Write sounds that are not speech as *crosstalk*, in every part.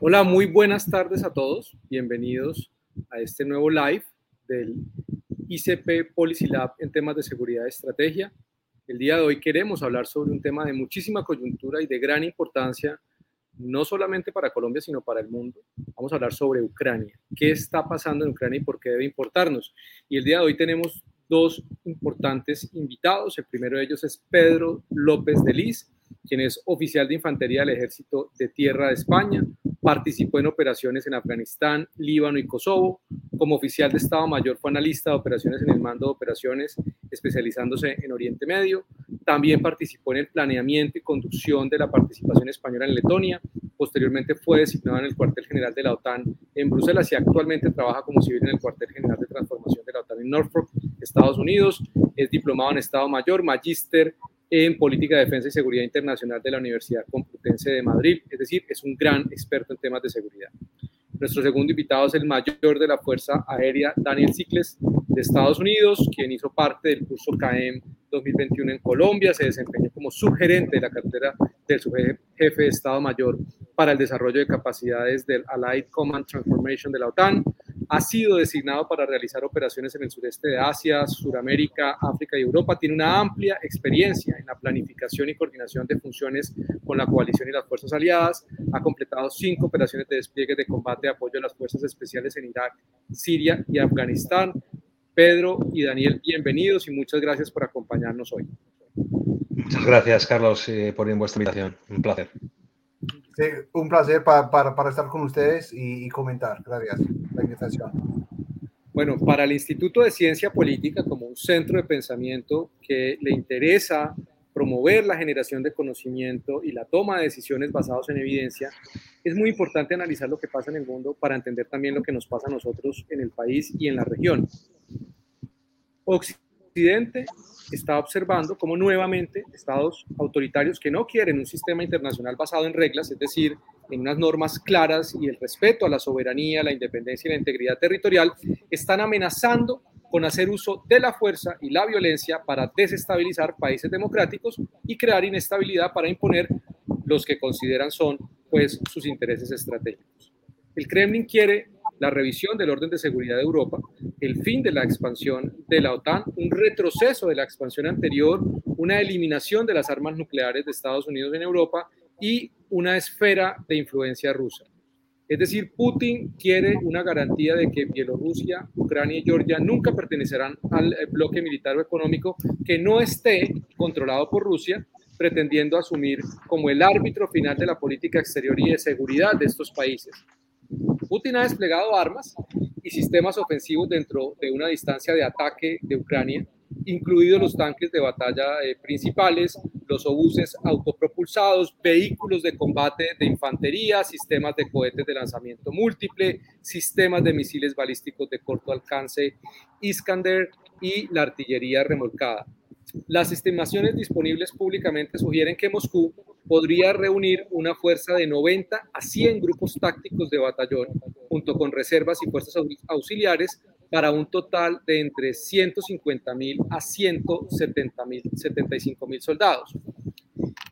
Hola, muy buenas tardes a todos. Bienvenidos a este nuevo live del ICP Policy Lab en temas de seguridad y estrategia. El día de hoy queremos hablar sobre un tema de muchísima coyuntura y de gran importancia, no solamente para Colombia, sino para el mundo. Vamos a hablar sobre Ucrania. ¿Qué está pasando en Ucrania y por qué debe importarnos? Y el día de hoy tenemos dos importantes invitados. El primero de ellos es Pedro López de Liz, quien es oficial de infantería del Ejército de Tierra de España, participó en operaciones en Afganistán, Líbano y Kosovo. Como oficial de Estado Mayor fue analista de operaciones en el mando de operaciones, especializándose en Oriente Medio. También participó en el planeamiento y conducción de la participación española en Letonia. Posteriormente fue designado en el cuartel general de la OTAN en Bruselas y actualmente trabaja como civil en el cuartel general de transformación de la OTAN en Norfolk, Estados Unidos. Es diplomado en Estado Mayor, magíster en Política de Defensa y Seguridad Internacional de la Universidad Complutense de Madrid, es decir, es un gran experto en temas de seguridad. Nuestro segundo invitado es el mayor de la Fuerza Aérea, Daniel Cicles, de Estados Unidos, quien hizo parte del curso CAEM 2021 en Colombia, se desempeñó como subgerente de la cartera del subjefe de Estado Mayor para el desarrollo de capacidades del Allied Command Transformation de la OTAN, ha sido designado para realizar operaciones en el sureste de Asia, Suramérica, África y Europa. Tiene una amplia experiencia en la planificación y coordinación de funciones con la coalición y las fuerzas aliadas. Ha completado cinco operaciones de despliegue de combate de apoyo a las fuerzas especiales en Irak, Siria y Afganistán. Pedro y Daniel, bienvenidos y muchas gracias por acompañarnos hoy. Muchas gracias, Carlos, eh, por vuestra invitación. Un placer un placer para, estar con ustedes y, comentar. Gracias la invitación. Bueno, para el Instituto de Ciencia Política, como un centro de pensamiento que le interesa promover la generación de conocimiento y la toma de decisiones basadas en evidencia, es muy importante analizar lo que pasa en el mundo para entender también lo que nos pasa a nosotros en el país y en la región. Occidente está observando cómo nuevamente estados autoritarios que no quieren un sistema internacional basado en reglas, es decir, en unas normas claras y el respeto a la soberanía, la independencia y la integridad territorial, están amenazando con hacer uso de la fuerza y la violencia para desestabilizar países democráticos y crear inestabilidad para imponer los que consideran son pues sus intereses estratégicos. El Kremlin quiere la revisión del orden de seguridad de Europa, el fin de la expansión de la OTAN, un retroceso de la expansión anterior, una eliminación de las armas nucleares de Estados Unidos en Europa y una esfera de influencia rusa. Es decir, Putin quiere una garantía de que Bielorrusia, Ucrania y Georgia nunca pertenecerán al eh, bloque militar o económico que no esté controlado por Rusia, pretendiendo asumir como el árbitro final de la política exterior y de seguridad de estos países. Putin ha desplegado armas y sistemas ofensivos dentro de una distancia de ataque de Ucrania, incluidos los tanques de batalla eh, principales, los obuses autopropulsados, vehículos de combate de infantería, sistemas de cohetes de lanzamiento múltiple, sistemas de misiles balísticos de corto alcance Iskander y la artillería remolcada. Las estimaciones disponibles públicamente sugieren que Moscú podría reunir una fuerza de 90 a 100 grupos tácticos de batallón, junto con reservas y fuerzas auxiliares, para un total de entre 150 mil a 170 mil, 75 mil soldados.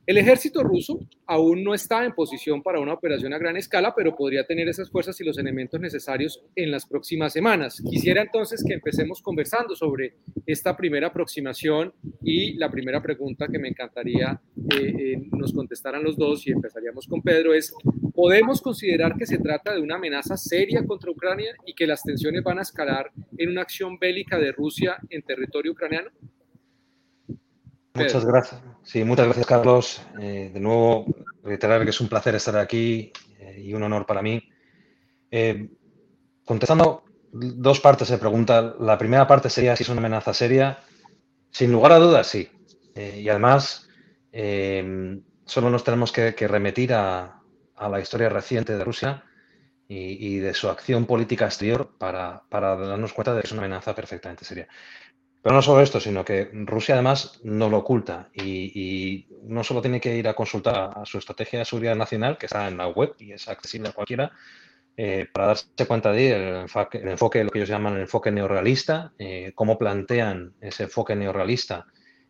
El ejército ruso aún no está en posición para una operación a gran escala, pero podría tener esas fuerzas y los elementos necesarios en las próximas semanas. Quisiera entonces que empecemos conversando sobre esta primera aproximación y la primera pregunta que me encantaría eh, eh, nos contestaran los dos y empezaríamos con Pedro es, ¿podemos considerar que se trata de una amenaza seria contra Ucrania y que las tensiones van a escalar en una acción bélica de Rusia en territorio ucraniano? Muchas gracias. Sí, muchas gracias, Carlos. Eh, de nuevo, reiterar que es un placer estar aquí eh, y un honor para mí. Eh, contestando dos partes de pregunta. La primera parte sería si es una amenaza seria. Sin lugar a dudas, sí. y además, solo nos tenemos que, remitir a, la historia reciente de Rusia y, de su acción política exterior para, para darnos cuenta de que es una amenaza perfectamente seria. Pero no solo esto, sino que Rusia además no lo oculta. Y, no solo tiene que ir a consultar a, su estrategia de seguridad nacional, que está en la web y es accesible a cualquiera, eh, para darse cuenta de el enfoque, el enfoque, lo que ellos llaman el enfoque neorrealista, eh, cómo plantean ese enfoque neorrealista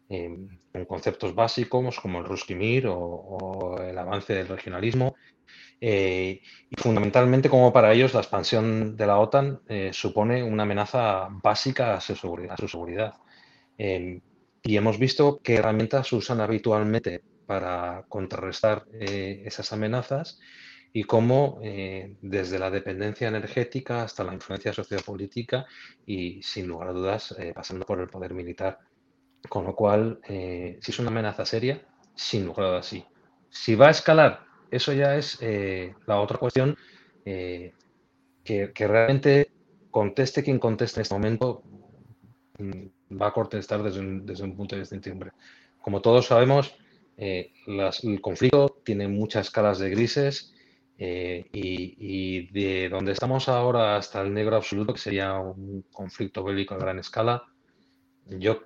en conceptos básicos como el Ruskimir o, el avance del regionalismo. y fundamentalmente como para ellos la expansión de la OTAN supone una amenaza básica a su seguridad. A su seguridad. y hemos visto qué herramientas usan habitualmente para contrarrestar esas amenazas y cómo eh, desde la dependencia energética hasta la influencia sociopolítica y sin lugar a dudas eh, pasando por el poder militar. Con lo cual, eh, si es una amenaza seria, sin lugar a sí. Si va a escalar, eso ya es la otra cuestión que, que, realmente conteste quien conteste en este momento mm, va a contestar desde un, desde un punto de incertidumbre. Como todos sabemos, el conflicto tiene muchas escalas de grises eh, y, de donde estamos ahora hasta el negro absoluto, que sería un conflicto bélico a gran escala, yo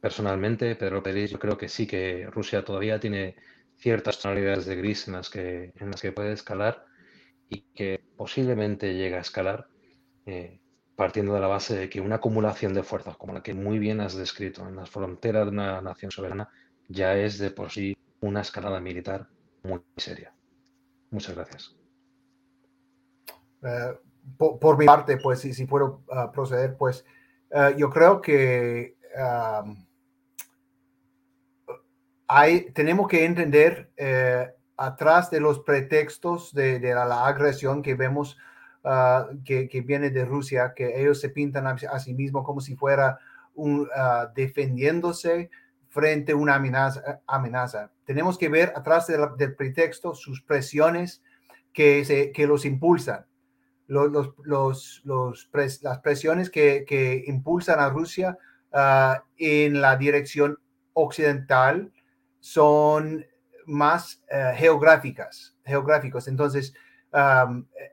personalmente, Pedro Pérez, yo creo que sí que Rusia todavía tiene ciertas tonalidades de gris en las que, en las que puede escalar y que posiblemente llegue a escalar eh, partiendo de la base de que una acumulación de fuerzas como la que muy bien has descrito en las fronteras de una nación soberana ya es de por sí una escalada militar muy seria. Muchas gracias. Eh, por, mi parte, pues si, si puedo ah, proceder, pues eh, yo creo que hay, tenemos que entender eh, atrás de los pretextos de, la, agresión que vemos ah, que, viene de Rusia, que ellos se pintan a, sí mismos como si fuera un, ah, defendiéndose frente a una amenaza. amenaza. Tenemos que ver atrás del pretexto sus presiones que, se, que los impulsan. Los, los, los, las presiones que, que, impulsan a Rusia ah, en la dirección occidental son más eh, geográficas, geográficos. Entonces,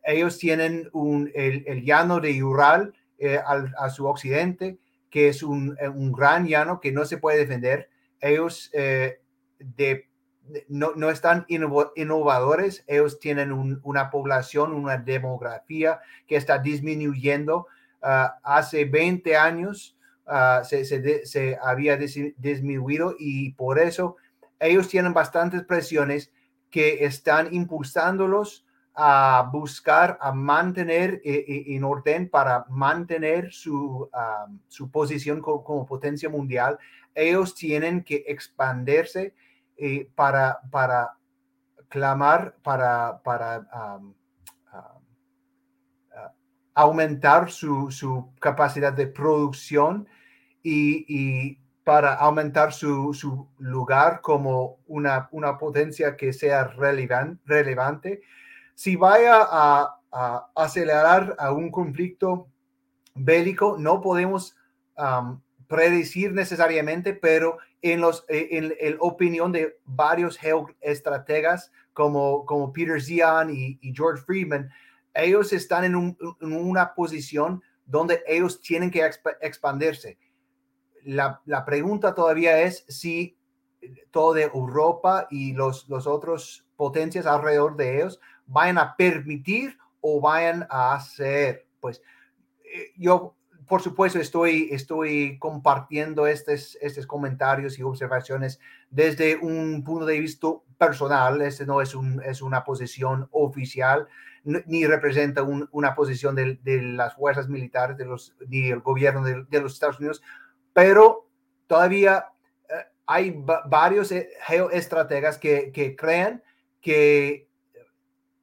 ellos tienen el, llano de Ural eh, a su occidente, que es un, un, gran llano que no se puede defender ellos eh, de, no, no, están innovadores, ellos tienen una población, una demografía que está disminuyendo. Ah, hace 20 años ah, se, se, había disminuido y por eso ellos tienen bastantes presiones que están impulsándolos a buscar, a mantener eh, eh, en orden para mantener su, ah, su posición como, potencia mundial. Ellos tienen que expandirse eh, para, para clamar, para, para aumentar su, su, capacidad de producción y, y para aumentar su, su, lugar como una, una potencia que sea relevante. Si vaya a, acelerar a un conflicto bélico, no podemos predecir necesariamente, pero en, los, eh, en, la opinión de varios geoestrategas como, como Peter Zion y, George Friedman, ellos están en, una posición donde ellos tienen que expandirse. La, la, pregunta todavía es si toda Europa y los, los otros potencias alrededor de ellos vayan a permitir o vayan a hacer. Pues eh, yo por supuesto, estoy, estoy compartiendo estos, estos comentarios y observaciones desde un punto de vista personal. Este no es, un, es una posición oficial, ni representa una posición de, las fuerzas militares, de los, ni el gobierno de los Estados Unidos, pero todavía eh, hay varios eh, geoestrategas que, creen que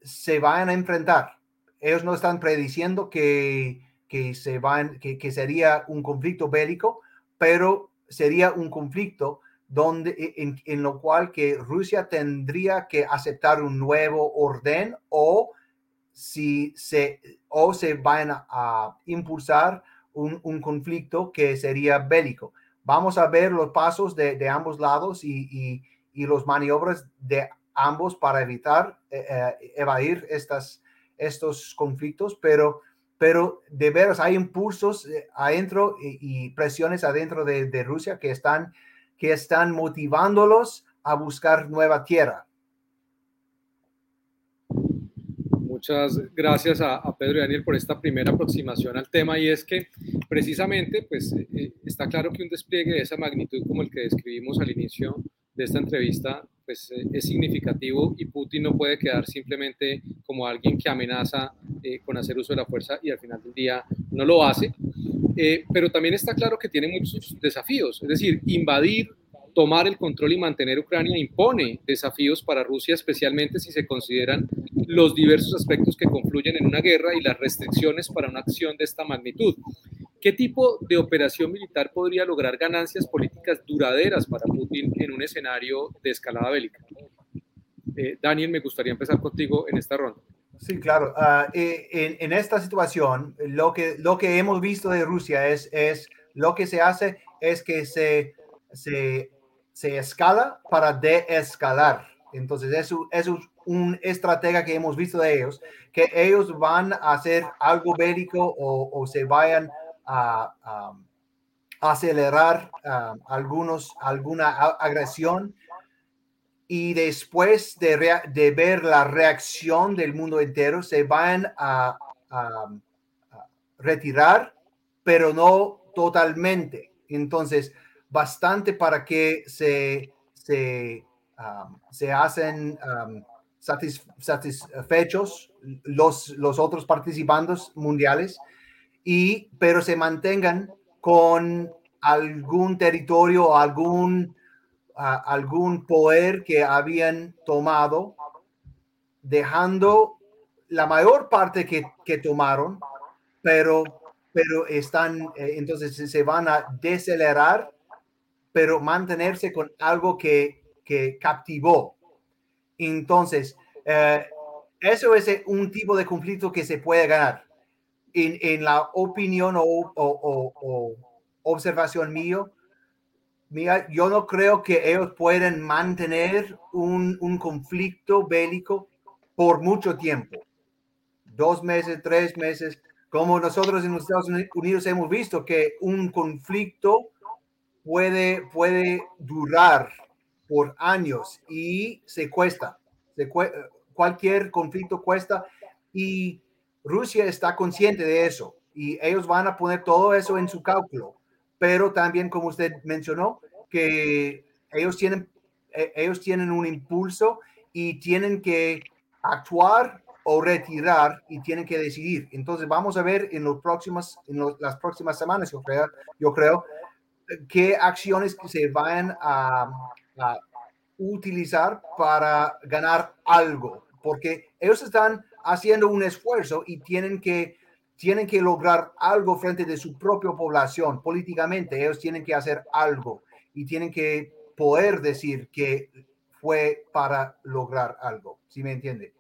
se van a enfrentar. Ellos no están prediciendo que se que, sería un conflicto bélico, pero sería un conflicto donde, e, en, en, lo cual que Rusia tendría que aceptar un nuevo orden o si se, o se van a, impulsar un, conflicto que sería bélico. Vamos a ver los pasos de, de ambos lados y, y, y, los maniobras de ambos para evitar eh, eh, evadir estas, estos conflictos, pero pero de veras hay impulsos eh, adentro y, presiones adentro de, Rusia que están, que están motivándolos a buscar nueva tierra. Muchas gracias a, Pedro y Daniel por esta primera aproximación al tema y es que precisamente, pues eh, está claro que un despliegue de esa magnitud como el que describimos al inicio de esta entrevista, pues eh, es significativo y Putin no puede quedar simplemente como alguien que amenaza eh, con hacer uso de la fuerza y al final del día no lo hace. pero también está claro que tiene muchos desafíos, es decir, invadir tomar el control y mantener Ucrania impone desafíos para Rusia, especialmente si se consideran los diversos aspectos que confluyen en una guerra y las restricciones para una acción de esta magnitud. ¿Qué tipo de operación militar podría lograr ganancias políticas duraderas para Putin en un escenario de escalada bélica? Eh, Daniel, me gustaría empezar contigo en esta ronda. Sí, claro. Ah, eh, en, esta situación, lo que, lo que hemos visto de Rusia es, es lo que se hace es que se, se se escala para deescalar. Entonces, eso, es un estratega que hemos visto de ellos, que ellos van a hacer algo bélico o, se vayan a, acelerar algunos, alguna agresión y después de, de, ver la reacción del mundo entero, se van a, retirar, pero no totalmente. Entonces, bastante para que se, se, um, se hacen um, satisfechos los, los otros participantes mundiales, y, pero se mantengan con algún territorio algún, algún poder que habían tomado, dejando la mayor parte que, que tomaron, pero, pero están, eh, entonces se van a decelerar pero mantenerse con algo que, que captivó. Entonces, eh, eso es un tipo de conflicto que se puede ganar. En, en la opinión o, o, observación mío, mía, yo no creo que ellos puedan mantener un, un conflicto bélico por mucho tiempo. Dos meses, tres meses, como nosotros en los Estados Unidos hemos visto que un conflicto puede, puede durar por años y se cuesta. cualquier conflicto cuesta y Rusia está consciente de eso y ellos van a poner todo eso en su cálculo. Pero también, como usted mencionó, que ellos tienen, e, ellos tienen un impulso y tienen que actuar o retirar y tienen que decidir. Entonces vamos a ver en, los próximos, en las próximas semanas, yo creo, yo creo qué acciones se van a, utilizar para ganar algo, porque ellos están haciendo un esfuerzo y tienen que, tienen que lograr algo frente de su propia población políticamente. Ellos tienen que hacer algo y tienen que poder decir que fue para lograr algo. ¿Sí me entiende?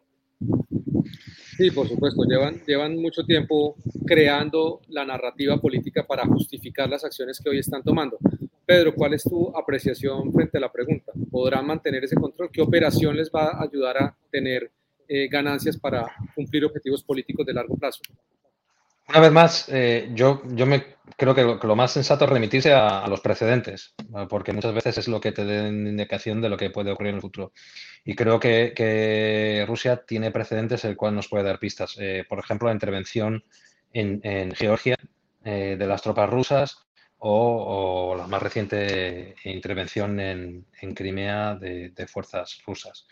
Sí, por supuesto, llevan, llevan mucho tiempo creando la narrativa política para justificar las acciones que hoy están tomando. Pedro, ¿cuál es tu apreciación frente a la pregunta? ¿Podrán mantener ese control? ¿Qué operación les va a ayudar a tener eh, ganancias para cumplir objetivos políticos de largo plazo? Una vez más, eh, yo, yo me creo que lo, más sensato es remitirse a, los precedentes, porque muchas veces es lo que te da indicación de lo que puede ocurrir en el futuro. Y creo que, Rusia tiene precedentes el cual nos puede dar pistas. Eh, por ejemplo, la intervención en, Georgia eh, de las tropas rusas o, la más reciente intervención en, Crimea de, fuerzas rusas.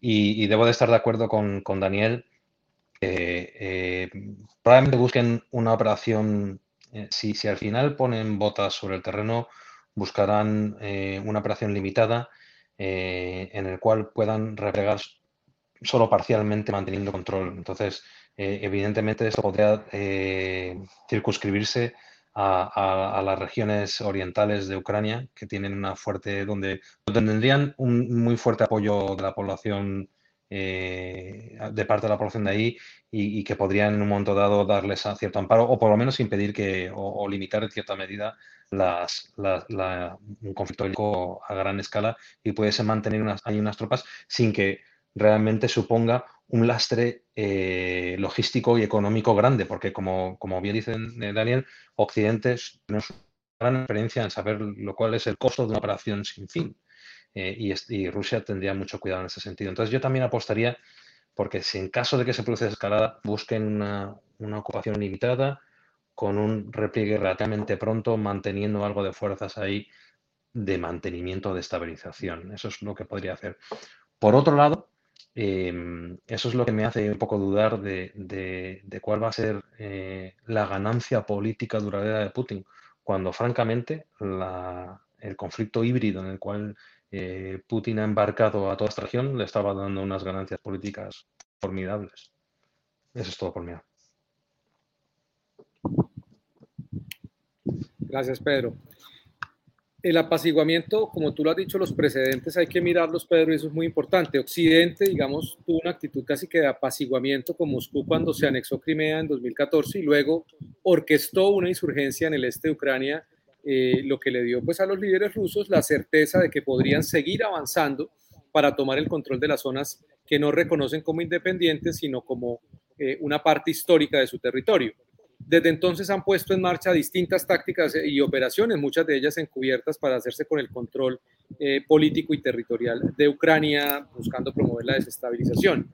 Y, debo de estar de acuerdo con, con Daniel eh, probablemente busquen una operación, eh, si, si, al final ponen botas sobre el terreno, buscarán eh, una operación limitada en el cual puedan replegar solo parcialmente manteniendo control. Entonces, evidentemente esto podría circunscribirse a, las regiones orientales de Ucrania, que tienen una fuerte, donde, donde tendrían un muy fuerte apoyo de la población eh, de parte de la población de ahí y, que podrían en un momento dado darles a cierto amparo o por lo menos impedir que o, limitar en cierta medida las, un conflicto a gran escala y pudiese mantener unas, ahí unas tropas sin que realmente suponga un lastre eh, logístico y económico grande, porque como, como bien dice eh, Daniel, Occidente tiene una gran experiencia en saber lo cual es el costo de una operación sin fin. Eh, y, Rusia tendría mucho cuidado en ese sentido. Entonces yo también apostaría porque si en caso de que se produce escalada, busquen una, ocupación limitada con un repliegue relativamente pronto, manteniendo algo de fuerzas ahí de mantenimiento de estabilización. Eso es lo que podría hacer. Por otro lado, em, eso es lo que me hace un poco dudar de, cuál va a ser eh, la ganancia política duradera de Putin, cuando francamente el conflicto híbrido en el cual eh, Putin ha embarcado a toda esta región le estaba dando unas ganancias políticas formidables. Eso es todo por mí. Gracias, Pedro. El apaciguamiento, como tú lo has dicho, los precedentes hay que mirarlos, Pedro, y eso es muy importante. Occidente, digamos, tuvo una actitud casi que de apaciguamiento con Moscú cuando se anexó Crimea en 2014 y luego orquestó una insurgencia en el este de Ucrania, eh, lo que le dio pues a los líderes rusos la certeza de que podrían seguir avanzando para tomar el control de las zonas que no reconocen como independientes, sino como eh, una parte histórica de su territorio. Desde entonces han puesto en marcha distintas tácticas y operaciones, muchas de ellas encubiertas para hacerse con el control eh, político y territorial de Ucrania, buscando promover la desestabilización.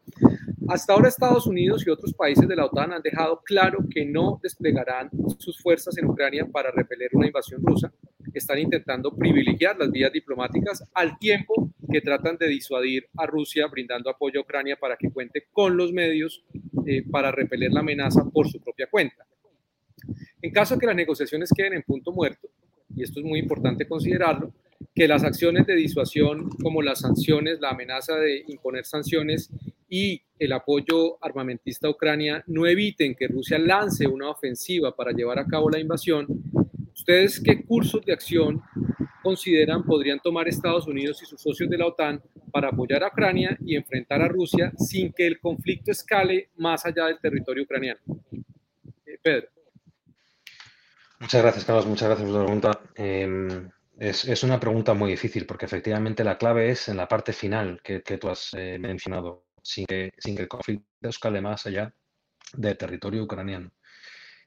Hasta ahora Estados Unidos y otros países de la OTAN han dejado claro que no desplegarán sus fuerzas en Ucrania para repeler una invasión rusa. Están intentando privilegiar las vías diplomáticas al tiempo que tratan de disuadir a Rusia brindando apoyo a Ucrania para que cuente con los medios eh, para repeler la amenaza por su propia cuenta. En caso de que las negociaciones queden en punto muerto, y esto es muy importante considerarlo, que las acciones de disuasión como las sanciones, la amenaza de imponer sanciones y el apoyo armamentista a Ucrania no eviten que Rusia lance una ofensiva para llevar a cabo la invasión, ¿ustedes qué cursos de acción consideran podrían tomar Estados Unidos y sus socios de la OTAN para apoyar a Ucrania y enfrentar a Rusia sin que el conflicto escale más allá del territorio ucraniano? Eh, Pedro. Muchas gracias, Carlos. Muchas gracias por la pregunta. Em, es, una pregunta muy difícil porque efectivamente la clave es en la parte final que, tú has eh, mencionado, sin que, sin que el conflicto escale más allá del territorio ucraniano.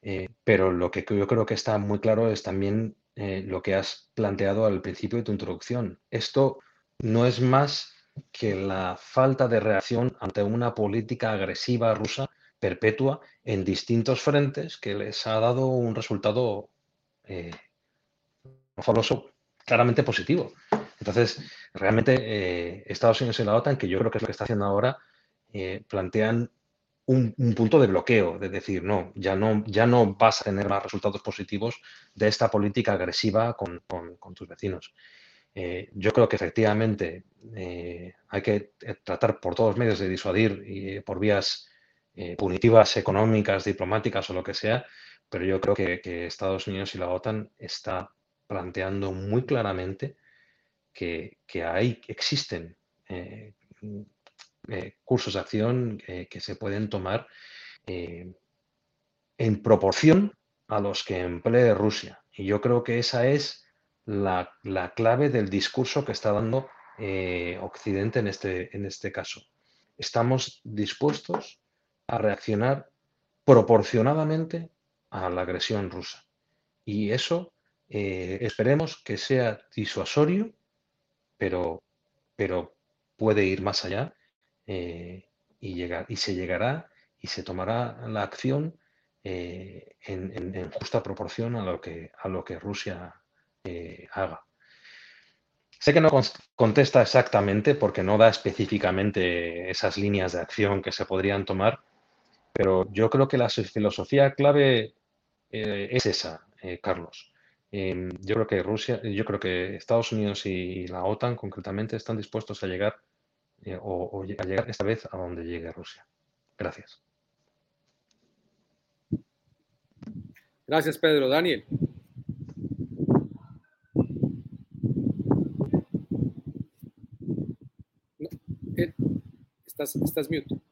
Eh, pero lo que yo creo que está muy claro es también eh, lo que has planteado al principio de tu introducción. Esto no es más que la falta de reacción ante una política agresiva rusa perpetua en distintos frentes que les ha dado un resultado eh, claramente positivo. Entonces, realmente eh, Estados Unidos y la OTAN, que yo creo que es lo que está haciendo ahora, eh, plantean un, punto de bloqueo, de decir, no ya, no, ya no vas a tener más resultados positivos de esta política agresiva con, tus vecinos. Eh, yo creo que efectivamente hay que tratar por todos los medios de disuadir y por vías eh, punitivas económicas, diplomáticas o lo que sea, pero yo creo que, Estados Unidos y la OTAN está planteando muy claramente que, hay, existen eh, eh, cursos de acción que se pueden tomar en proporción a los que emplee Rusia. Y yo creo que esa es la, clave del discurso que está dando Occidente en este, en este caso. Estamos dispuestos a reaccionar proporcionadamente a la agresión rusa. Y eso eh, esperemos que sea disuasorio, pero, pero puede ir más allá eh, y, llegar, y se llegará y se tomará la acción eh, en, justa proporción a lo que, a lo que Rusia haga. Sé que no contesta exactamente porque no da específicamente esas líneas de acción que se podrían tomar, pero yo creo que la filosofía clave eh, es esa, eh, Carlos. Em, yo creo que Rusia, yo creo que Estados Unidos y la OTAN concretamente están dispuestos a llegar eh, o, a llegar esta vez a donde llegue Rusia. Gracias. Gracias, Pedro. Daniel. estás, estás mute.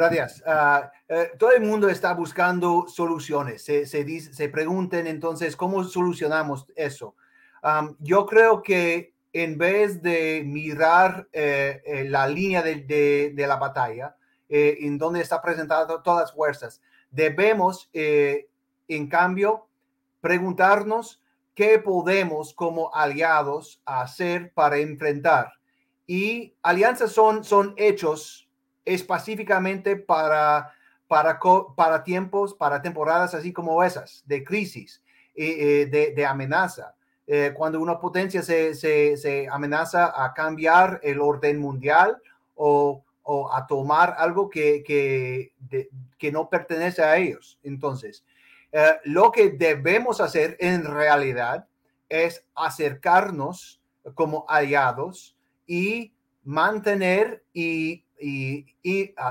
Gracias. Ah, eh, todo el mundo está buscando soluciones. Se, se, se pregunten entonces, ¿cómo solucionamos eso? yo creo que en vez de mirar eh, eh, la línea de, de, la batalla, en donde está presentada todas las fuerzas, debemos, en cambio, preguntarnos qué podemos como aliados hacer para enfrentar. Y alianzas son, son hechos específicamente para, para, para tiempos, para temporadas así como esas, de crisis, eh, de, de, amenaza. Eh, cuando una potencia se, se, se, amenaza a cambiar el orden mundial o, o a tomar algo que, que, que, no pertenece a ellos. Entonces, eh, lo que debemos hacer en realidad es acercarnos como aliados y mantener y y,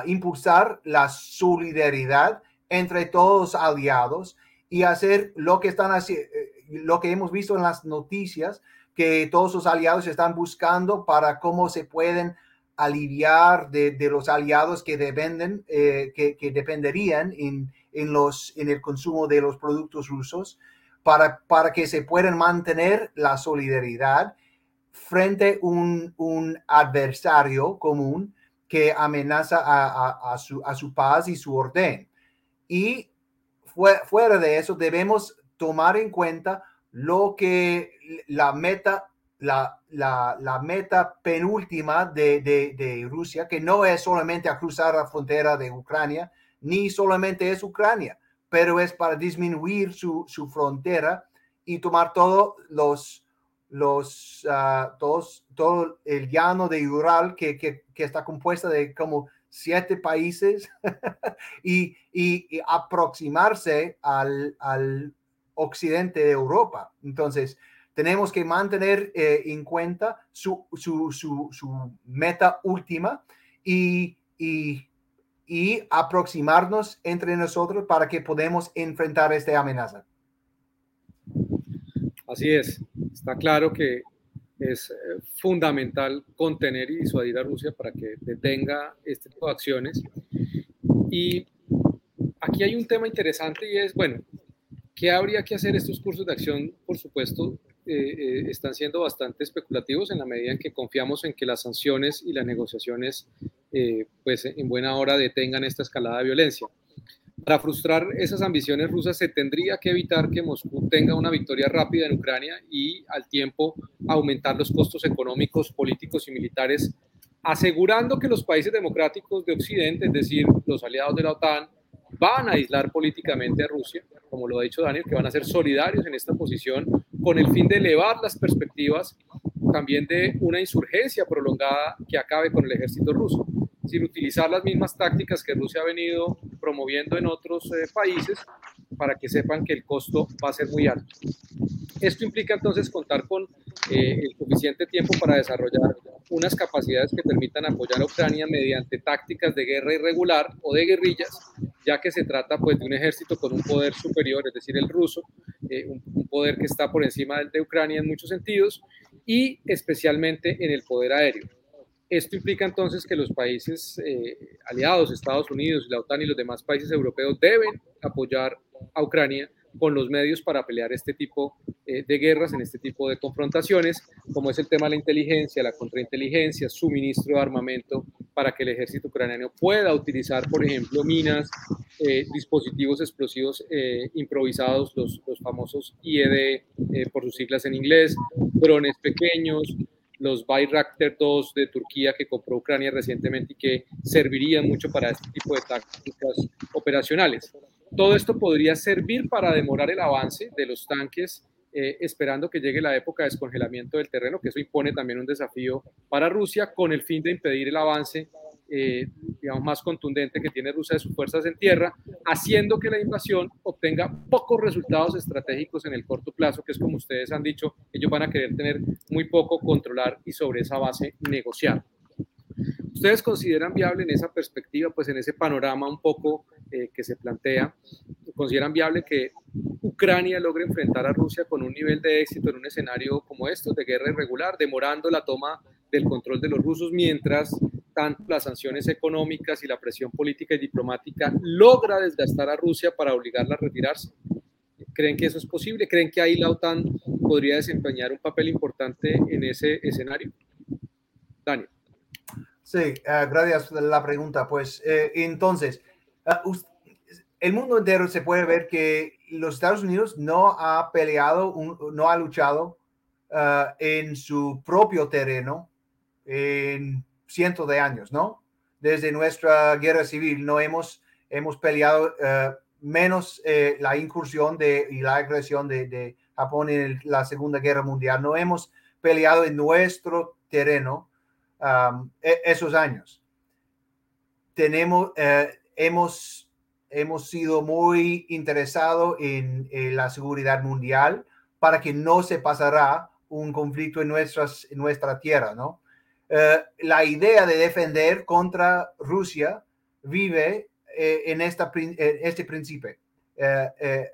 impulsar la solidaridad entre todos los aliados y hacer lo que están haciendo, eh, lo que hemos visto en las noticias, que todos los aliados están buscando para cómo se pueden aliviar de, los aliados que dependen, eh, que, dependerían en, en, los, en el consumo de los productos rusos, para, para que se puedan mantener la solidaridad frente a un, un adversario común que amenaza a, su, a su paz y su orden. Y fuera de eso, debemos tomar en cuenta lo que la meta, la, la, meta penúltima de, de, Rusia, que no es solamente cruzar la frontera de Ucrania, ni solamente es Ucrania, pero es para disminuir su, su frontera y tomar todos los, los, uh, todo el llano de Ural que, que, que, está compuesta de como siete países *laughs* y, y, aproximarse al, al, occidente de Europa. Entonces, tenemos que mantener eh, en cuenta su, su, su, su meta última y, y aproximarnos entre nosotros para que podamos enfrentar esta amenaza. Así es, está claro que es eh, fundamental contener y disuadir a Rusia para que detenga este tipo de acciones. Y aquí hay un tema interesante y es, bueno, ¿qué habría que hacer? Estos cursos de acción, por supuesto, eh, eh, están siendo bastante especulativos en la medida en que confiamos en que las sanciones y las negociaciones, pues en buena hora detengan esta escalada de violencia. Para frustrar esas ambiciones rusas se tendría que evitar que Moscú tenga una victoria rápida en Ucrania y al tiempo aumentar los costos económicos, políticos y militares, asegurando que los países democráticos de Occidente, es decir, los aliados de la OTAN, van a aislar políticamente a Rusia, como lo ha dicho Daniel, que van a ser solidarios en esta posición con el fin de elevar las perspectivas también de una insurgencia prolongada que acabe con el ejército ruso sin utilizar las mismas tácticas que Rusia ha venido promoviendo en otros eh, países para que sepan que el costo va a ser muy alto. Esto implica entonces contar con eh, el suficiente tiempo para desarrollar unas capacidades que permitan apoyar a Ucrania mediante tácticas de guerra irregular o de guerrillas, ya que se trata pues de un ejército con un poder superior, es decir, el ruso, eh, un, un, poder que está por encima del de Ucrania en muchos sentidos y especialmente en el poder aéreo. Esto implica entonces que los países eh, aliados, Estados Unidos, la OTAN y los demás países europeos deben apoyar a Ucrania con los medios para pelear este tipo eh, de guerras, en este tipo de confrontaciones, como es el tema de la inteligencia, la contrainteligencia, suministro de armamento para que el ejército ucraniano pueda utilizar, por ejemplo, minas, eh, dispositivos explosivos improvisados, los, los famosos IED por sus siglas en inglés, drones pequeños, los Bayraktar 2 de Turquía que compró Ucrania recientemente y que servirían mucho para este tipo de tácticas operacionales. Todo esto podría servir para demorar el avance de los tanques, eh, esperando que llegue la época de descongelamiento del terreno, que eso impone también un desafío para Rusia, con el fin de impedir el avance eh, digamos, más contundente que tiene Rusia de sus fuerzas en tierra, haciendo que la invasión obtenga pocos resultados estratégicos en el corto plazo, que es como ustedes han dicho, ellos van a querer tener muy poco, controlar y sobre esa base negociar. ¿Ustedes consideran viable en esa perspectiva, pues en ese panorama un poco eh, que se plantea, consideran viable que Ucrania logre enfrentar a Rusia con un nivel de éxito en un escenario como esto, de guerra irregular, demorando la toma del control de los rusos mientras las sanciones económicas y la presión política y diplomática logra desgastar a Rusia para obligarla a retirarse. ¿Creen que eso es posible? ¿Creen que ahí la OTAN podría desempeñar un papel importante en ese escenario? Daniel. Sí, eh, gracias por la pregunta. Pues eh, entonces, uh, el mundo entero se puede ver que los Estados Unidos no ha peleado, no ha luchado en su propio terreno en cientos de años, ¿no? Desde nuestra guerra civil no hemos hemos peleado menos la incursión de, y la agresión de, Japón en la Segunda Guerra Mundial. No hemos peleado en nuestro terreno e, esos años. Tenemos, hemos, hemos sido muy interesados en, la seguridad mundial para que no se pasará un conflicto en, nuestras, en nuestra tierra, ¿no? Eh, la idea de defender contra Rusia vive eh, en esta, este principio, eh,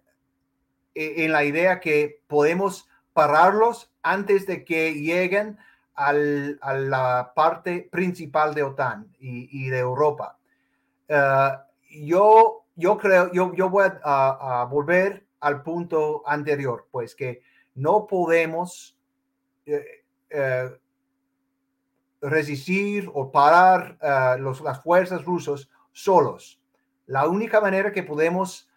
en la idea que podemos pararlos antes de que lleguen a la parte principal de OTAN y, de Europa. yo, yo creo, yo, yo voy a, volver al punto anterior, pues que no podemos resistir o parar los, las fuerzas rusas solos. La única manera que podemos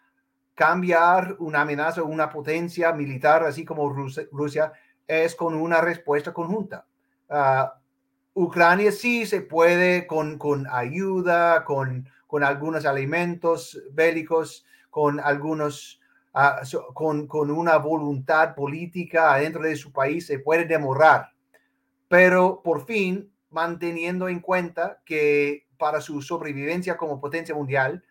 cambiar una amenaza o una potencia militar, así como Rusia, es con una respuesta conjunta. Uh, Ucrania sí se puede con, con ayuda, con, con algunos alimentos bélicos, con algunos, uh, con, con una voluntad política dentro de su país, se puede demorar. Pero por fin manteniendo en cuenta que para su sobrevivencia como potencia mundial,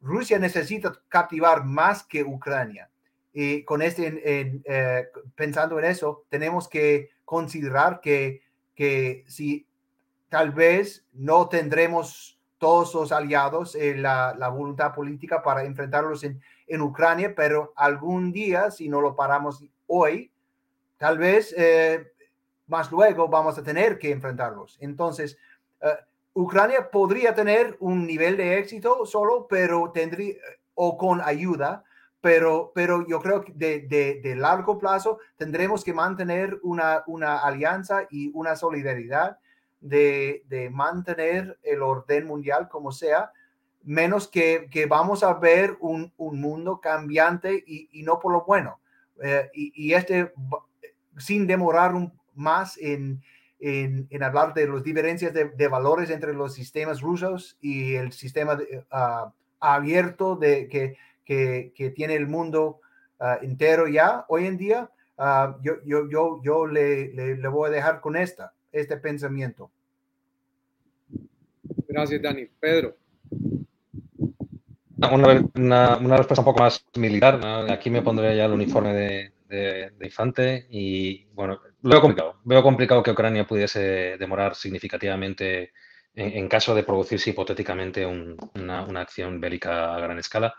Rusia necesita captivar más que Ucrania. Y con este, eh, pensando en eso, tenemos que considerar que, que si tal vez no tendremos todos los aliados, en la, voluntad política para enfrentarlos en, en, Ucrania, pero algún día, si no lo paramos hoy, tal vez eh, más luego vamos a tener que enfrentarlos. Entonces, eh, Ucrania podría tener un nivel de éxito solo, pero tendría, o con ayuda, pero, pero yo creo que de, de, largo plazo tendremos que mantener una, una alianza y una solidaridad de, de, mantener el orden mundial como sea, menos que, que vamos a ver un, un mundo cambiante y, y, no por lo bueno. Eh, y, y, este, sin demorar un, más en, hablar de las diferencias de, valores entre los sistemas rusos y el sistema ah, abierto de, que, que, tiene el mundo ah, entero ya hoy en día. Ah, yo, yo, yo, yo le, le, voy a dejar con esta, este pensamiento. Gracias, Dani. Pedro. Una, una, respuesta un poco más militar. Aquí me pondré ya el uniforme de, de, Infante y bueno, veo complicado. Veo complicado que Ucrania pudiese demorar significativamente en, caso de producirse hipotéticamente una, acción bélica a gran escala,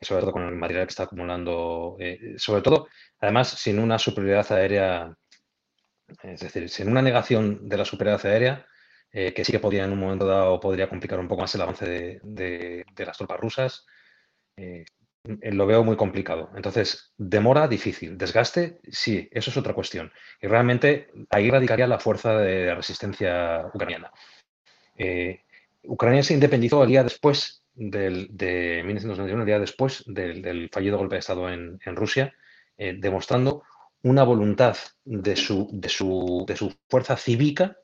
sobre todo con el material que está acumulando, eh, sobre todo, además, sin una superioridad aérea, es decir, sin una negación de la superioridad aérea, eh, que sí que podría en un momento dado podría complicar un poco más el avance de, las tropas rusas. Eh, lo veo muy complicado. Entonces, demora difícil, desgaste, sí, eso es otra cuestión. Y realmente ahí radicaría la fuerza de resistencia ucraniana. Eh, Ucrania se independizó el día después del, de 1991, el día después del, fallido golpe de Estado en, Rusia, eh, demostrando una voluntad de su, fuerza cívica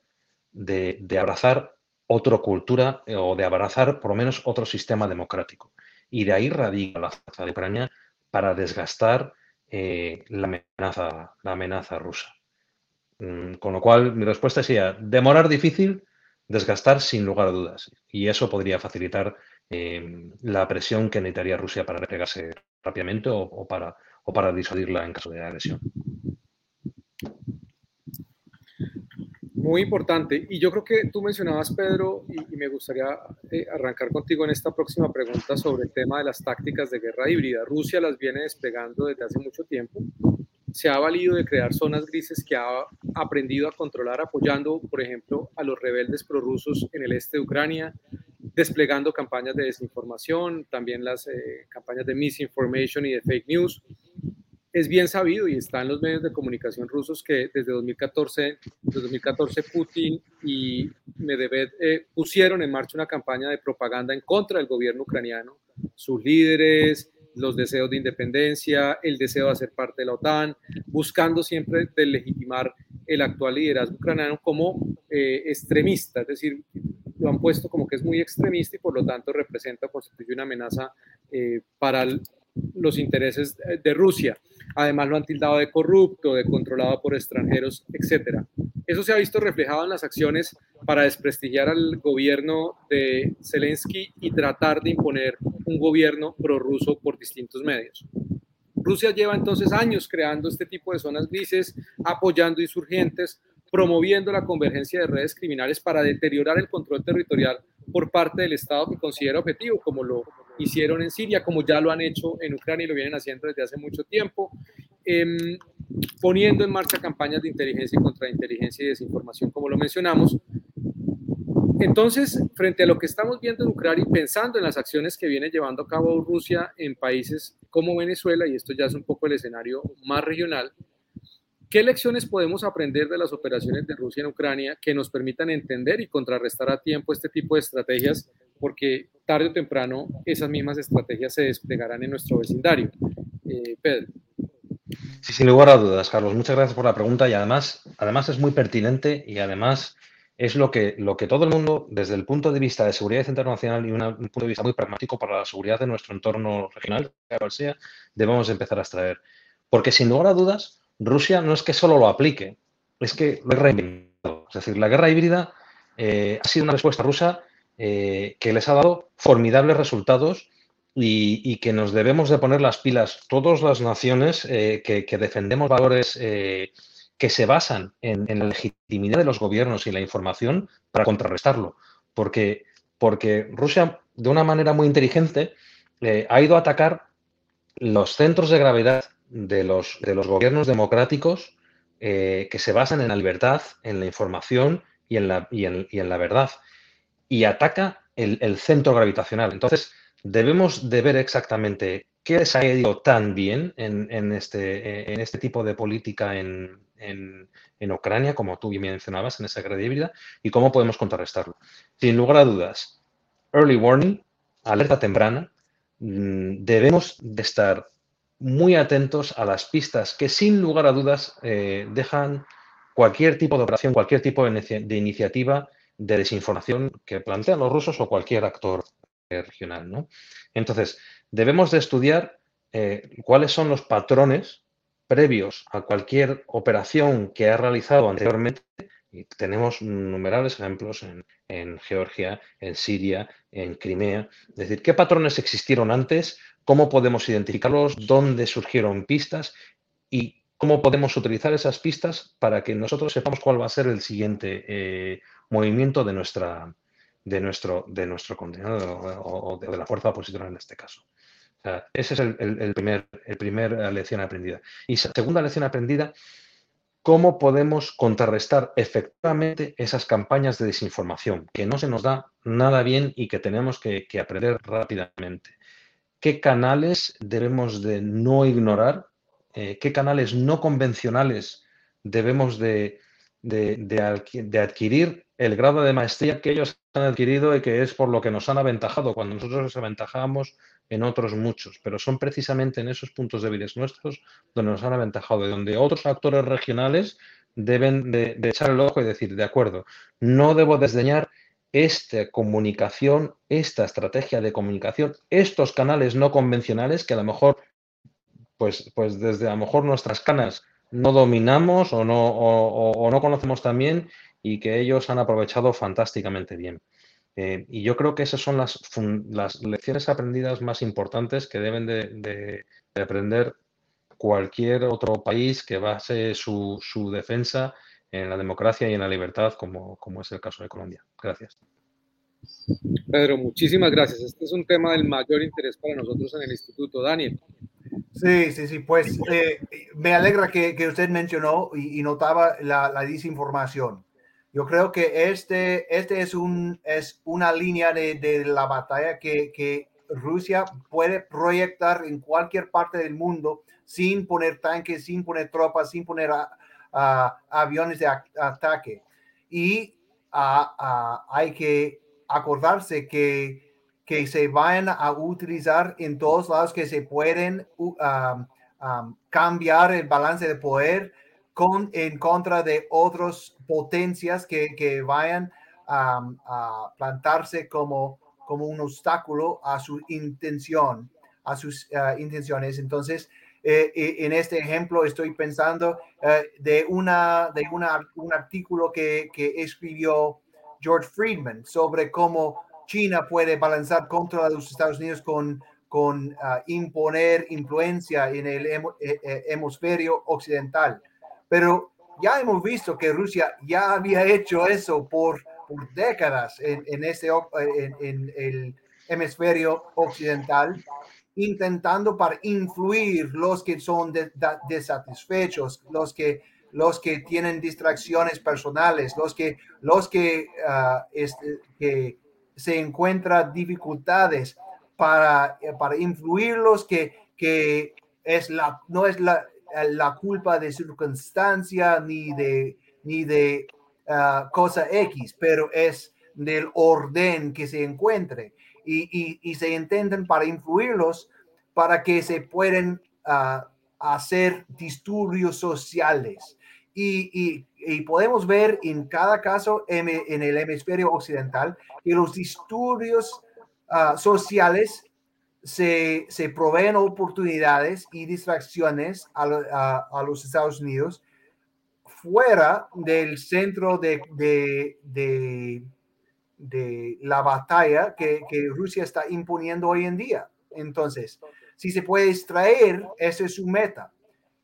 de abrazar otra cultura o de abrazar por lo menos otro sistema democrático y de ahí radica la fuerza de Ucrania para desgastar eh, la, amenaza, la amenaza rusa. Mm, con lo cual, mi respuesta sería, demorar difícil, desgastar sin lugar a dudas. Y eso podría facilitar eh, la presión que necesitaría Rusia para replegarse rápidamente o, para, o para disuadirla en caso de agresión. Muy importante. Y yo creo que tú mencionabas, Pedro, y, me gustaría eh, arrancar contigo en esta próxima pregunta sobre el tema de las tácticas de guerra híbrida. Rusia las viene desplegando desde hace mucho tiempo. Se ha valido de crear zonas grises que ha aprendido a controlar apoyando, por ejemplo, a los rebeldes prorrusos en el este de Ucrania, desplegando campañas de desinformación, también las eh, campañas de misinformation y de fake news es bien sabido y está en los medios de comunicación rusos que desde 2014, desde 2014 Putin y Medvedev eh, pusieron en marcha una campaña de propaganda en contra del gobierno ucraniano, sus líderes, los deseos de independencia, el deseo de hacer parte de la OTAN, buscando siempre legitimar el actual liderazgo ucraniano como eh, extremista, es decir, lo han puesto como que es muy extremista y por lo tanto representa constituye una amenaza eh, para los intereses de Rusia. Además lo han tildado de corrupto, de controlado por extranjeros, etc. Eso se ha visto reflejado en las acciones para desprestigiar al gobierno de Zelensky y tratar de imponer un gobierno prorruso por distintos medios. Rusia lleva entonces años creando este tipo de zonas grises, apoyando insurgentes, promoviendo la convergencia de redes criminales para deteriorar el control territorial por parte del Estado que considera objetivo, como lo hicieron en Siria, como ya lo han hecho en Ucrania y lo vienen haciendo desde hace mucho tiempo, em, poniendo en marcha campañas de inteligencia y contrainteligencia y desinformación, como lo mencionamos. Entonces, frente a lo que estamos viendo en Ucrania y pensando en las acciones que viene llevando a cabo Rusia en países como Venezuela, y esto ya es un poco el escenario más regional, ¿Qué lecciones podemos aprender de las operaciones de Rusia en Ucrania que nos permitan entender y contrarrestar a tiempo este tipo de estrategias? Porque tarde o temprano esas mismas estrategias se desplegarán en nuestro vecindario. Eh, Pedro. Sí, sin lugar a dudas, Carlos. Muchas gracias por la pregunta y además, además es muy pertinente y además es lo que, lo que todo el mundo, desde el punto de vista de seguridad internacional y un punto de vista muy pragmático para la seguridad de nuestro entorno regional, sea, debemos empezar a extraer. Porque sin lugar a dudas, Rusia no es que solo lo aplique, es que lo ha reinventado. Es decir, la guerra híbrida eh, ha sido una respuesta rusa eh, que les ha dado formidables resultados y, que nos debemos de poner las pilas todas las naciones eh, que, defendemos valores que se basan en, la legitimidad de los gobiernos y la información para contrarrestarlo. Porque, porque Rusia, de una manera muy inteligente, ha ido a atacar los centros de gravedad de los, de los gobiernos democráticos eh, que se basan en la libertad, en la información y en la, y en, la verdad. Y ataca el, centro gravitacional. Entonces, debemos de ver exactamente qué se ha ido tan bien en, este, en este tipo de política en, Ucrania, como tú bien mencionabas, en esa guerra y cómo podemos contrarrestarlo. Sin lugar a dudas, early warning, alerta temprana, mm, debemos de estar muy atentos a las pistas que sin lugar a dudas eh, dejan cualquier tipo de operación, cualquier tipo de, iniciativa de desinformación que plantean los rusos o cualquier actor regional. ¿no? Entonces, debemos de estudiar eh, cuáles son los patrones previos a cualquier operación que ha realizado anteriormente. Y tenemos innumerables ejemplos en, en Georgia, en Siria, en Crimea. Es decir, qué patrones existieron antes, cómo podemos identificarlos, dónde surgieron pistas y cómo podemos utilizar esas pistas para que nosotros sepamos cuál va a ser el siguiente eh, movimiento de, nuestra, de, nuestro, de nuestro contenido o, de la fuerza opositora en este caso. esa es el, primer, el primer lección aprendida. Y segunda lección aprendida, cómo podemos contrarrestar efectivamente esas campañas de desinformación, que no se nos da nada bien y que tenemos que aprender rápidamente. Qué canales debemos de no ignorar, eh, qué canales no convencionales debemos de, adquirir el grado de maestría que ellos han adquirido y que es por lo que nos han aventajado, cuando nosotros nos aventajamos en otros muchos, pero son precisamente en esos puntos débiles nuestros donde nos han aventajado y donde otros actores regionales deben de, echar el ojo y decir, de acuerdo, no debo desdeñar esta comunicación, esta estrategia de comunicación, estos canales no convencionales que a lo mejor, pues, pues desde a lo mejor nuestras canas no dominamos o no, o, no conocemos tan bien y que ellos han aprovechado fantásticamente bien. Eh, y yo creo que esas son las, las, lecciones aprendidas más importantes que deben de, aprender cualquier otro país que base su, su defensa en la democracia y en la libertad, como, como es el caso de Colombia. Gracias. Pedro, muchísimas gracias. Este es un tema del mayor interés para nosotros en el Instituto. Daniel. Sí, sí, sí, pues eh, me alegra que, que, usted mencionó y, notaba la, la, desinformación. Yo creo que este, este es, un, es una línea de, de la batalla que, que, Rusia puede proyectar en cualquier parte del mundo sin poner tanques, sin poner tropas, sin poner a, aviones de ataque. Y hay que acordarse que, que se vayan a utilizar en todos lados que se pueden cambiar el balance de poder con, en contra de otras potencias que, que vayan a plantarse como, como un obstáculo a su intención, a sus intenciones. Entonces, eh, en este ejemplo estoy pensando eh, de, una, de un artículo que, que, escribió George Friedman sobre cómo China puede balanzar contra los Estados Unidos con, con ah, imponer influencia en el eh, hemisferio occidental. Pero ya hemos visto que Rusia ya había hecho eso por, por décadas en, en, este, en, en el hemisferio occidental intentando para influir los que son desatisfechos, los que, los que tienen distracciones personales, los que, los que, ah, este, que se encuentran dificultades para, para influirlos, que, que es la, no es la, la culpa de circunstancia ni de, ni de ah, cosa X, pero es del orden que se encuentre y, se intenten para influirlos para que se puedan ah, hacer disturbios sociales. Y, podemos ver en cada caso en, el hemisferio occidental que los disturbios ah, sociales se, proveen oportunidades y distracciones a, los Estados Unidos fuera del centro de, la batalla que, Rusia está imponiendo hoy en día. Entonces, si se puede extraer, esa es su meta.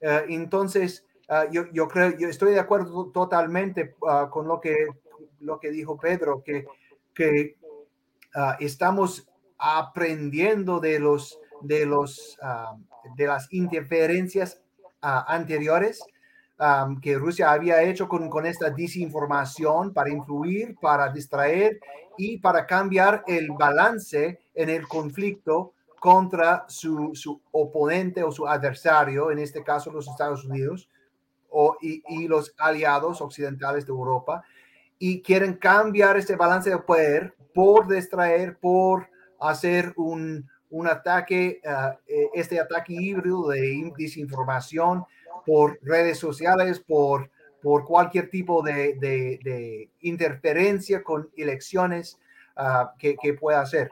Eh, entonces, ah, yo, creo, yo estoy de acuerdo totalmente ah, con lo que, dijo Pedro, que, que ah, estamos aprendiendo de los de los de las interferencias anteriores que Rusia había hecho con, con esta desinformación para influir, para distraer y para cambiar el balance en el conflicto contra su, su oponente o su adversario, en este caso los Estados Unidos o, y, y, los aliados occidentales de Europa, y quieren cambiar este balance de poder por distraer, por hacer un, un ataque, e, este ataque híbrido de desinformación, por redes sociales, por, por cualquier tipo de, de, interferencia con elecciones uh, que, que pueda hacer.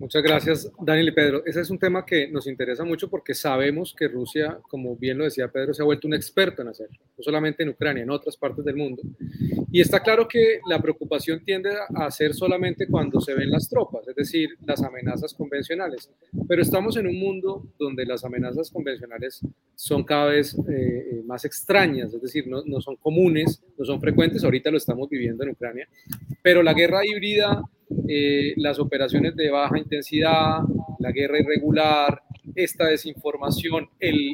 Muchas gracias, Daniel y Pedro. Ese es un tema que nos interesa mucho porque sabemos que Rusia, como bien lo decía Pedro, se ha vuelto un experto en hacerlo, no solamente en Ucrania, en otras partes del mundo. Y está claro que la preocupación tiende a ser solamente cuando se ven las tropas, es decir, las amenazas convencionales. Pero estamos en un mundo donde las amenazas convencionales son cada vez eh, eh, más extrañas, es decir, no, no son comunes, no son frecuentes, ahorita lo estamos viviendo en Ucrania, pero la guerra híbrida eh, las operaciones de baja intensidad, la guerra irregular, esta desinformación,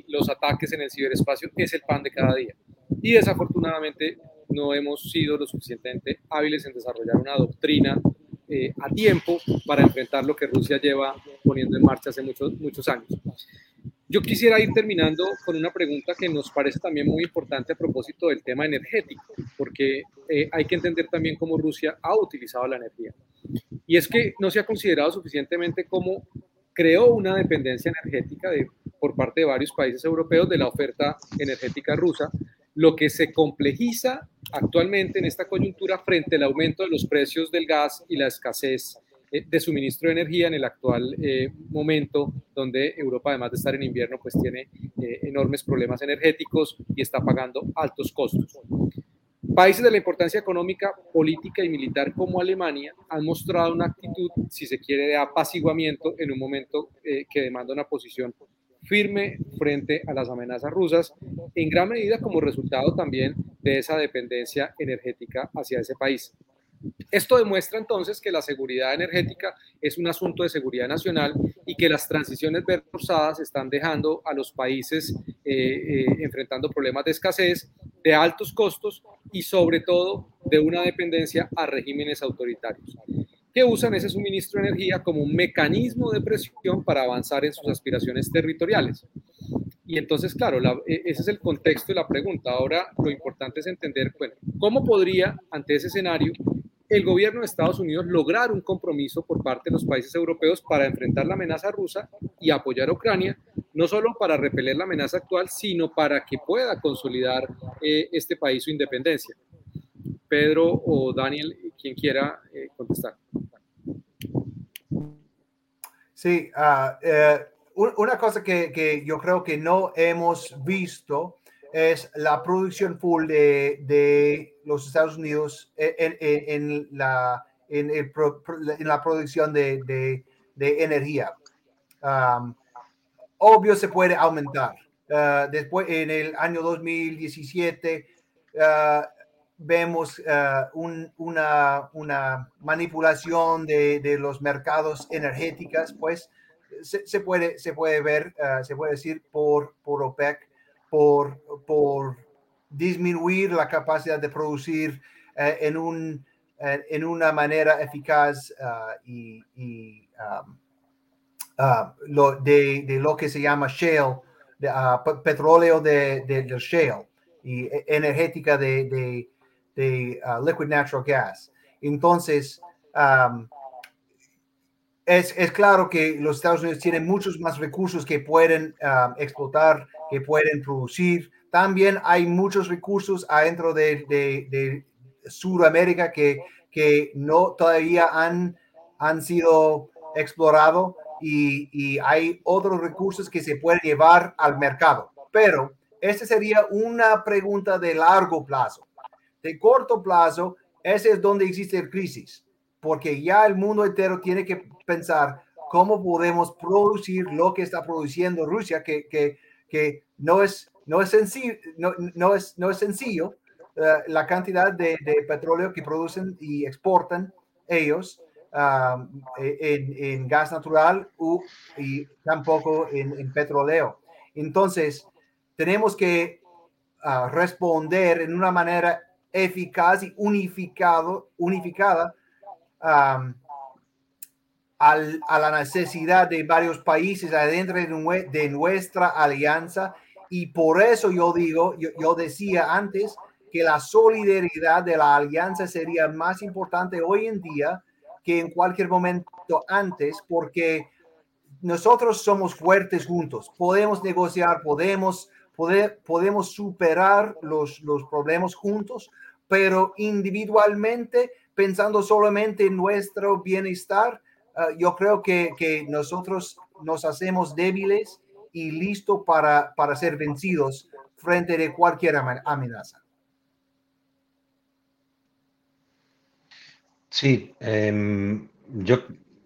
los ataques en el ciberespacio es el pan de cada día. Y desafortunadamente no hemos sido lo suficientemente hábiles en desarrollar una doctrina eh, a tiempo para enfrentar lo que Rusia lleva poniendo en marcha hace muchos, muchos años. Yo quisiera ir terminando con una pregunta que nos parece también muy importante a propósito del tema energético, porque eh, hay que entender también cómo Rusia ha utilizado la energía. Y es que no se ha considerado suficientemente cómo creó una dependencia energética de, por parte de varios países europeos de la oferta energética rusa, lo que se complejiza actualmente en esta coyuntura frente al aumento de los precios del gas y la escasez de suministro de energía en el actual eh, momento donde Europa, además de estar en invierno, pues tiene eh, enormes problemas energéticos y está pagando altos costos. Países de la importancia económica, política y militar como Alemania han mostrado una actitud, si se quiere, de apaciguamiento en un momento que demanda una posición firme frente a las amenazas rusas, en gran medida como resultado también de esa dependencia energética hacia ese país. Esto demuestra entonces que la seguridad energética es un asunto de seguridad nacional y que las transiciones forzadas están dejando a los países eh, eh, enfrentando problemas de escasez, de altos costos y sobre todo de una dependencia a regímenes autoritarios que usan ese suministro de energía como un mecanismo de presión para avanzar en sus aspiraciones territoriales. Y entonces, claro, e, ese es el contexto de la pregunta. Ahora, lo importante es entender, bueno, ¿cómo podría, ante ese escenario, el gobierno de Estados Unidos lograr un compromiso por parte de los países europeos para enfrentar la amenaza rusa y apoyar a Ucrania, no solo para repeler la amenaza actual, sino para que pueda consolidar eh, este país su independencia. Pedro o Daniel, quien quiera eh, contestar. Sí, uh, una cosa que, yo creo que no hemos visto es la producción full de, de los Estados Unidos en, en, la, en, el, la producción de, de, energía. Um, obvio se puede aumentar. Uh, después, en el año 2017, uh, vemos uh, un, una, una, manipulación de, de, los mercados energéticos, pues se, se, puede, se puede ver, se puede decir por, por OPEC, por, disminuir la capacidad de producir en, un, en una manera eficaz y, y um, Ah, lo, de, lo que se llama shale, uh, petróleo de, del shale y e, energética de, de uh, liquid natural gas. Entonces, um, es, es, claro que los Estados Unidos tienen muchos más recursos que pueden um, explotar, que pueden producir. También hay muchos recursos adentro de, de, de Sudamérica que, que no todavía han, han sido explorados y, hay otros recursos que se pueden llevar al mercado. Pero esta sería una pregunta de largo plazo. De corto plazo, ese es donde existe el crisis, porque ya el mundo entero tiene que pensar cómo podemos producir lo que está produciendo Rusia, que, que no, es, no, es sencillo, no, no, es, no es sencillo uh, la cantidad de, petróleo que producen y exportan ellos e, en, gas natural y tampoco en, petróleo. Entonces, tenemos que ah, responder en una manera eficaz y unificado, unificada a la necesidad de varios países adentro de, nuestra alianza. Y por eso yo digo, yo, yo decía antes que la solidaridad de la alianza sería más importante hoy en día que en cualquier momento antes, porque nosotros somos fuertes juntos, podemos negociar, podemos, poder, podemos superar los, los problemas juntos, pero individualmente, pensando solamente en nuestro bienestar, uh, yo creo que, que, nosotros nos hacemos débiles y listos para, para ser vencidos frente de cualquier amenaza. Sí, em, yo,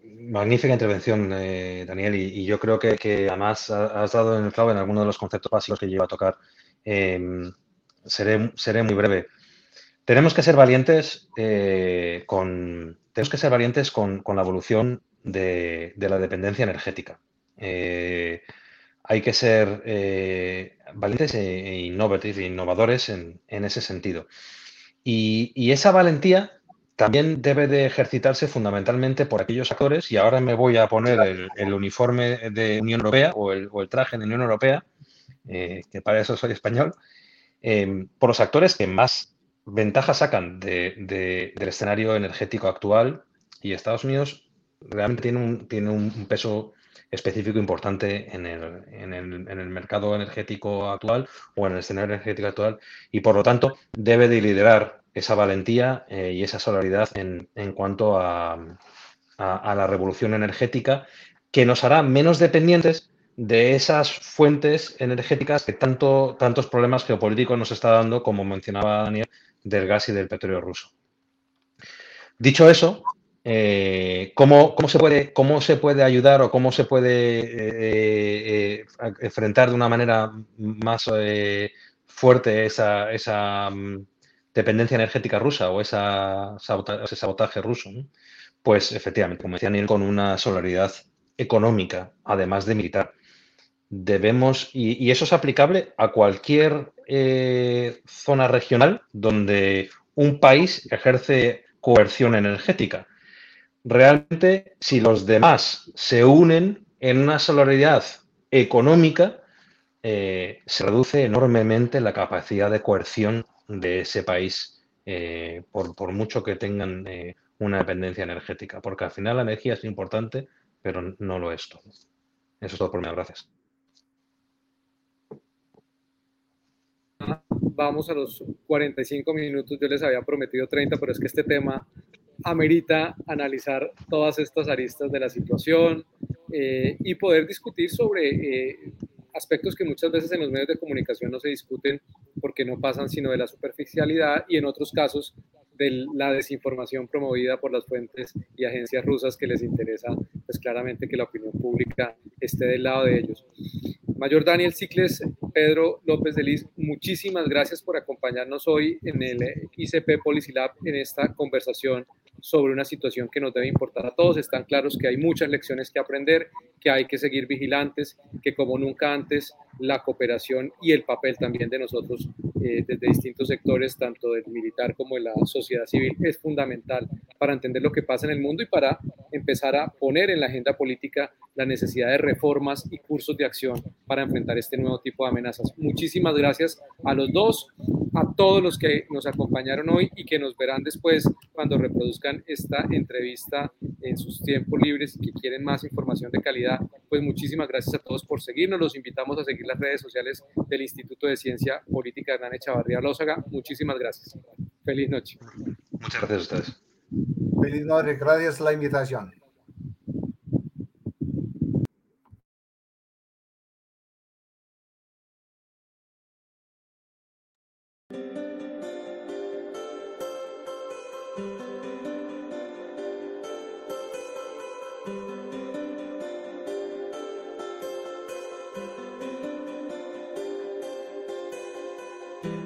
magnífica intervención, eh, Daniel, y, yo creo que, además has dado en el clavo en algunos de los conceptos básicos que llevo a tocar. Em, seré, seré muy breve. Tenemos que ser valientes eh, con tenemos que ser valientes con, la evolución de, la dependencia energética. Eh, hay que ser valientes e, e, innovadores en, ese sentido. y, esa valentía también debe de ejercitarse fundamentalmente por aquellos actores, y ahora me voy a poner el, uniforme de Unión Europea o el, traje de Unión Europea, eh, que para eso soy español, eh, por los actores que más ventajas sacan del escenario energético actual y Estados Unidos realmente tiene un, tiene un peso específico importante en el, en, el, en el, mercado energético actual o en el escenario energético actual y por lo tanto debe de liderar esa valentía eh, y esa solidaridad en, en cuanto a, a, la revolución energética que nos hará menos dependientes de esas fuentes energéticas que tanto, tantos problemas geopolíticos nos está dando, como mencionaba Daniel, del gas y del petróleo ruso. Dicho eso, eh, ¿cómo, se puede, ¿cómo se puede ayudar o cómo se puede eh, enfrentar de una manera más fuerte esa, esa mm, dependencia energética rusa o ese sabotaje ruso, pues efectivamente, como decía Neil, con una solaridad económica, además de militar. Debemos, y, eso es aplicable a cualquier eh, zona regional donde un país ejerce coerción energética. Realmente, si los demás se unen en una solaridad económica, eh, se reduce enormemente la capacidad de coerción de ese país, eh, por, mucho que tengan una dependencia energética, porque al final la energía es importante, pero no lo es todo. Eso es todo por mí, gracias. Vamos a los 45 minutos, yo les había prometido 30, pero es que este tema amerita analizar todas estas aristas de la situación eh, y poder discutir sobre eh, aspectos que muchas veces en los medios de comunicación no se discuten porque no pasan sino de la superficialidad y en otros casos de la desinformación promovida por las fuentes y agencias rusas que les interesa pues claramente que la opinión pública esté del lado de ellos. Mayor Daniel Cicles, Pedro López de Liz, muchísimas gracias por acompañarnos hoy en el ICP Policy Lab en esta conversación sobre una situación que nos debe importar a todos. Están claros que hay muchas lecciones que aprender, que hay que seguir vigilantes, que como nunca antes la cooperación y el papel también de nosotros eh, desde distintos sectores, tanto del militar como de la sociedad civil, es fundamental para entender lo que pasa en el mundo y para empezar a poner en la agenda política la necesidad de reformas y cursos de acción para enfrentar este nuevo tipo de amenazas. Muchísimas gracias a los dos, a todos los que nos acompañaron hoy y que nos verán después cuando reproduzcan esta entrevista en sus tiempos libres y que quieren más información de calidad. Pues muchísimas gracias a todos por seguirnos. Los invitamos a seguir las redes sociales del Instituto de Ciencia Política de Hernán Echavarría Lózaga. Muchísimas gracias. Feliz noche. Muchas gracias a ustedes. Feliz noche, gracias la invitación.